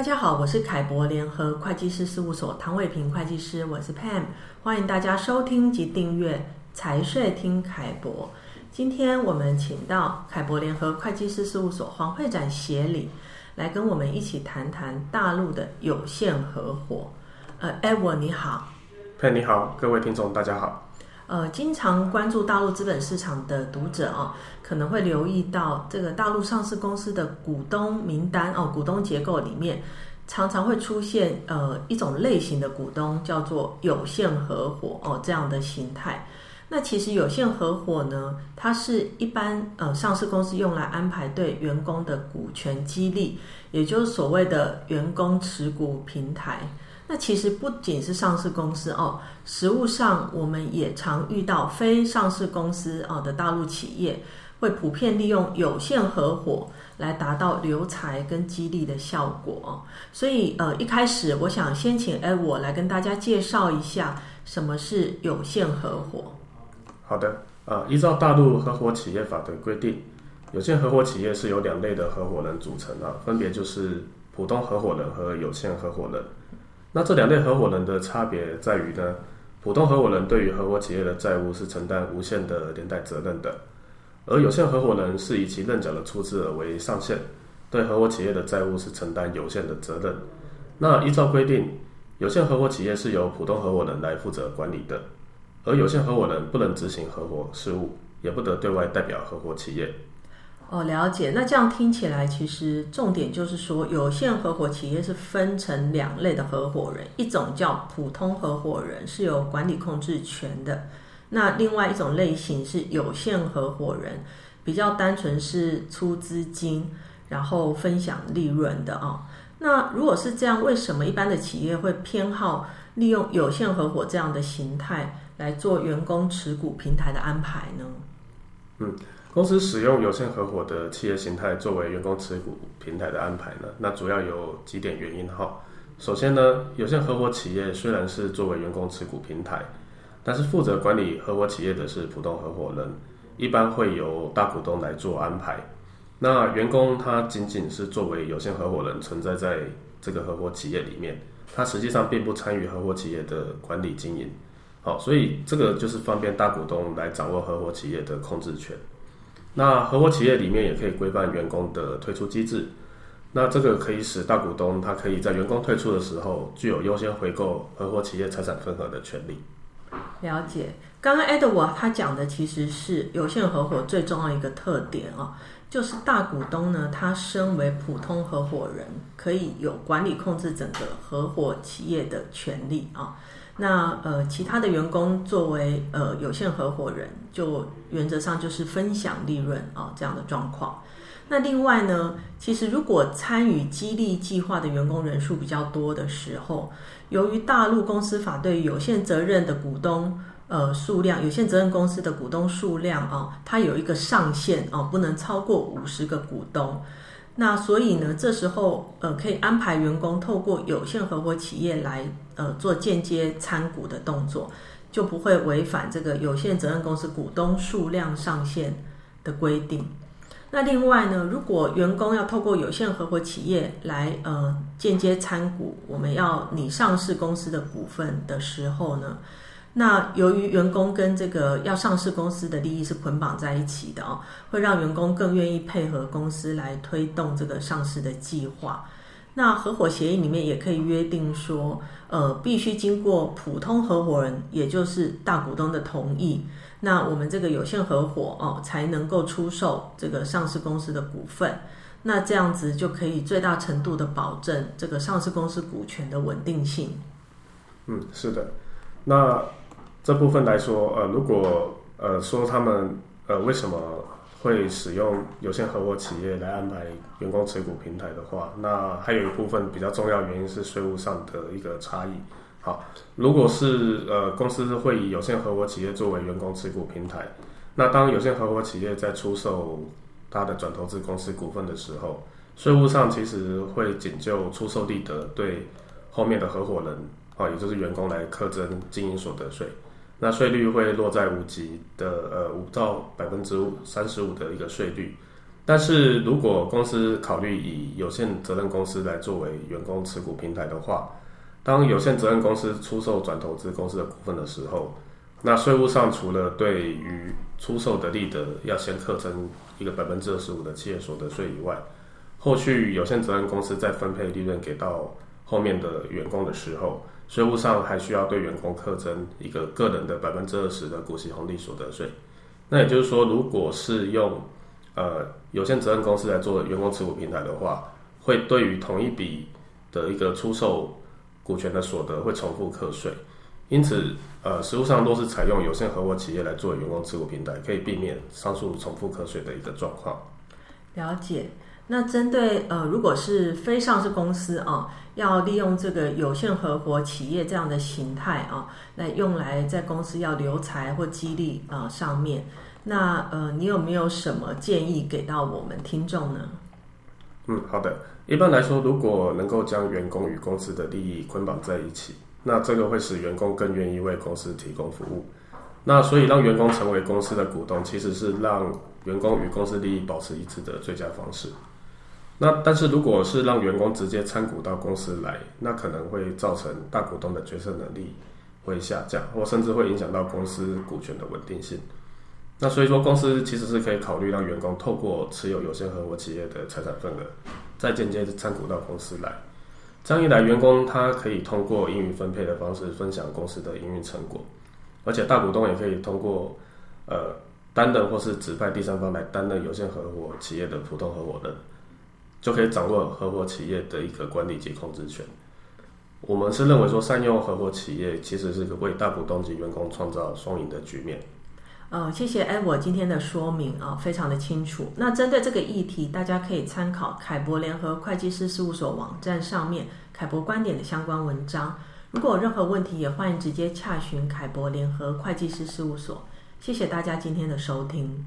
大家好，我是凯博联合会计师事务所唐伟平会计师，我是 Pam，欢迎大家收听及订阅财税听凯博。今天我们请到凯博联合会计师事务所黄会展协理来跟我们一起谈谈大陆的有限合伙。呃，Edward 你好，Pam 你好，各位听众大家好。呃，经常关注大陆资本市场的读者哦，可能会留意到这个大陆上市公司的股东名单哦，股东结构里面常常会出现呃一种类型的股东，叫做有限合伙哦这样的形态。那其实有限合伙呢，它是一般呃上市公司用来安排对员工的股权激励，也就是所谓的员工持股平台。那其实不仅是上市公司哦，实务上我们也常遇到非上市公司哦的大陆企业，会普遍利用有限合伙来达到留才跟激励的效果。所以呃，一开始我想先请哎我来跟大家介绍一下什么是有限合伙。好的，呃，依照大陆合伙企业法的规定，有限合伙企业是由两类的合伙人组成啊，分别就是普通合伙人和有限合伙人。那这两类合伙人的差别在于呢，普通合伙人对于合伙企业的债务是承担无限的连带责任的，而有限合伙人是以其认缴的出资额为上限，对合伙企业的债务是承担有限的责任。那依照规定，有限合伙企业是由普通合伙人来负责管理的，而有限合伙人不能执行合伙事务，也不得对外代表合伙企业。哦，了解。那这样听起来，其实重点就是说，有限合伙企业是分成两类的合伙人，一种叫普通合伙人，是有管理控制权的；那另外一种类型是有限合伙人，比较单纯是出资金，然后分享利润的、哦。那如果是这样，为什么一般的企业会偏好利用有限合伙这样的形态来做员工持股平台的安排呢？嗯。公司使用有限合伙的企业形态作为员工持股平台的安排呢，那主要有几点原因哈。首先呢，有限合伙企业虽然是作为员工持股平台，但是负责管理合伙企业的是普通合伙人，一般会由大股东来做安排。那员工他仅仅是作为有限合伙人存在在这个合伙企业里面，他实际上并不参与合伙企业的管理经营。好，所以这个就是方便大股东来掌握合伙企业的控制权。那合伙企业里面也可以规范员工的退出机制，那这个可以使大股东他可以在员工退出的时候，具有优先回购合伙企业财产份额的权利。了解，刚刚 Edward 他讲的其实是有限合伙最重要一个特点啊，就是大股东呢，他身为普通合伙人，可以有管理控制整个合伙企业的权利啊。那呃，其他的员工作为呃有限合伙人，就原则上就是分享利润啊、哦、这样的状况。那另外呢，其实如果参与激励计划的员工人数比较多的时候，由于大陆公司法对有限责任的股东呃数量，有限责任公司的股东数量啊、它有一个上限哦，不能超过五十个股东。那所以呢，这时候呃可以安排员工透过有限合伙企业来呃做间接参股的动作，就不会违反这个有限责任公司股东数量上限的规定。那另外呢，如果员工要透过有限合伙企业来呃间接参股，我们要拟上市公司的股份的时候呢，那由于员工跟这个要上市公司的利益是捆绑在一起的哦，会让员工更愿意配合公司来推动这个上市的计划。那合伙协议里面也可以约定说，呃，必须经过普通合伙人，也就是大股东的同意，那我们这个有限合伙哦，才能够出售这个上市公司的股份。那这样子就可以最大程度的保证这个上市公司股权的稳定性。嗯，是的，那。这部分来说，呃，如果呃说他们呃为什么会使用有限合伙企业来安排员工持股平台的话，那还有一部分比较重要原因是税务上的一个差异。好，如果是呃公司会以有限合伙企业作为员工持股平台，那当有限合伙企业在出售它的转投资公司股份的时候，税务上其实会仅就出售利得对后面的合伙人啊，也就是员工来课征经营所得税。那税率会落在五级的呃五到百分之三十五的一个税率，但是如果公司考虑以有限责任公司来作为员工持股平台的话，当有限责任公司出售转投资公司的股份的时候，那税务上除了对于出售的利得要先课征一个百分之二十五的企业所得税以外，后续有限责任公司再分配利润给到后面的员工的时候，税务上还需要对员工课征一个个人的百分之二十的股息红利所得税。那也就是说，如果是用呃有限责任公司来做员工持股平台的话，会对于同一笔的一个出售股权的所得会重复课税。因此，呃，实务上都是采用有限合伙企业来做员工持股平台，可以避免上述重复课税的一个状况。了解。那针对呃，如果是非上市公司啊，要利用这个有限合伙企业这样的形态啊，来用来在公司要留才或激励啊上面，那呃，你有没有什么建议给到我们听众呢？嗯，好的。一般来说，如果能够将员工与公司的利益捆绑在一起，那这个会使员工更愿意为公司提供服务。那所以让员工成为公司的股东，其实是让员工与公司利益保持一致的最佳方式。那但是如果是让员工直接参股到公司来，那可能会造成大股东的决策能力会下降，或甚至会影响到公司股权的稳定性。那所以说，公司其实是可以考虑让员工透过持有有限合伙企业的财产份额，再间接参股到公司来。这样一来，员工他可以通过盈余分配的方式分享公司的营运成果，而且大股东也可以通过呃担任或是指派第三方来担任有限合伙企业的普通合伙人。就可以掌握合伙企业的一个管理及控制权。我们是认为说，善用合伙企业其实是为大股东及员工创造双赢的局面。呃，谢谢哎，我今天的说明啊，非常的清楚。那针对这个议题，大家可以参考凯博联合会计师事务所网站上面凯博观点的相关文章。如果有任何问题，也欢迎直接洽询凯博联合会计师事务所。谢谢大家今天的收听。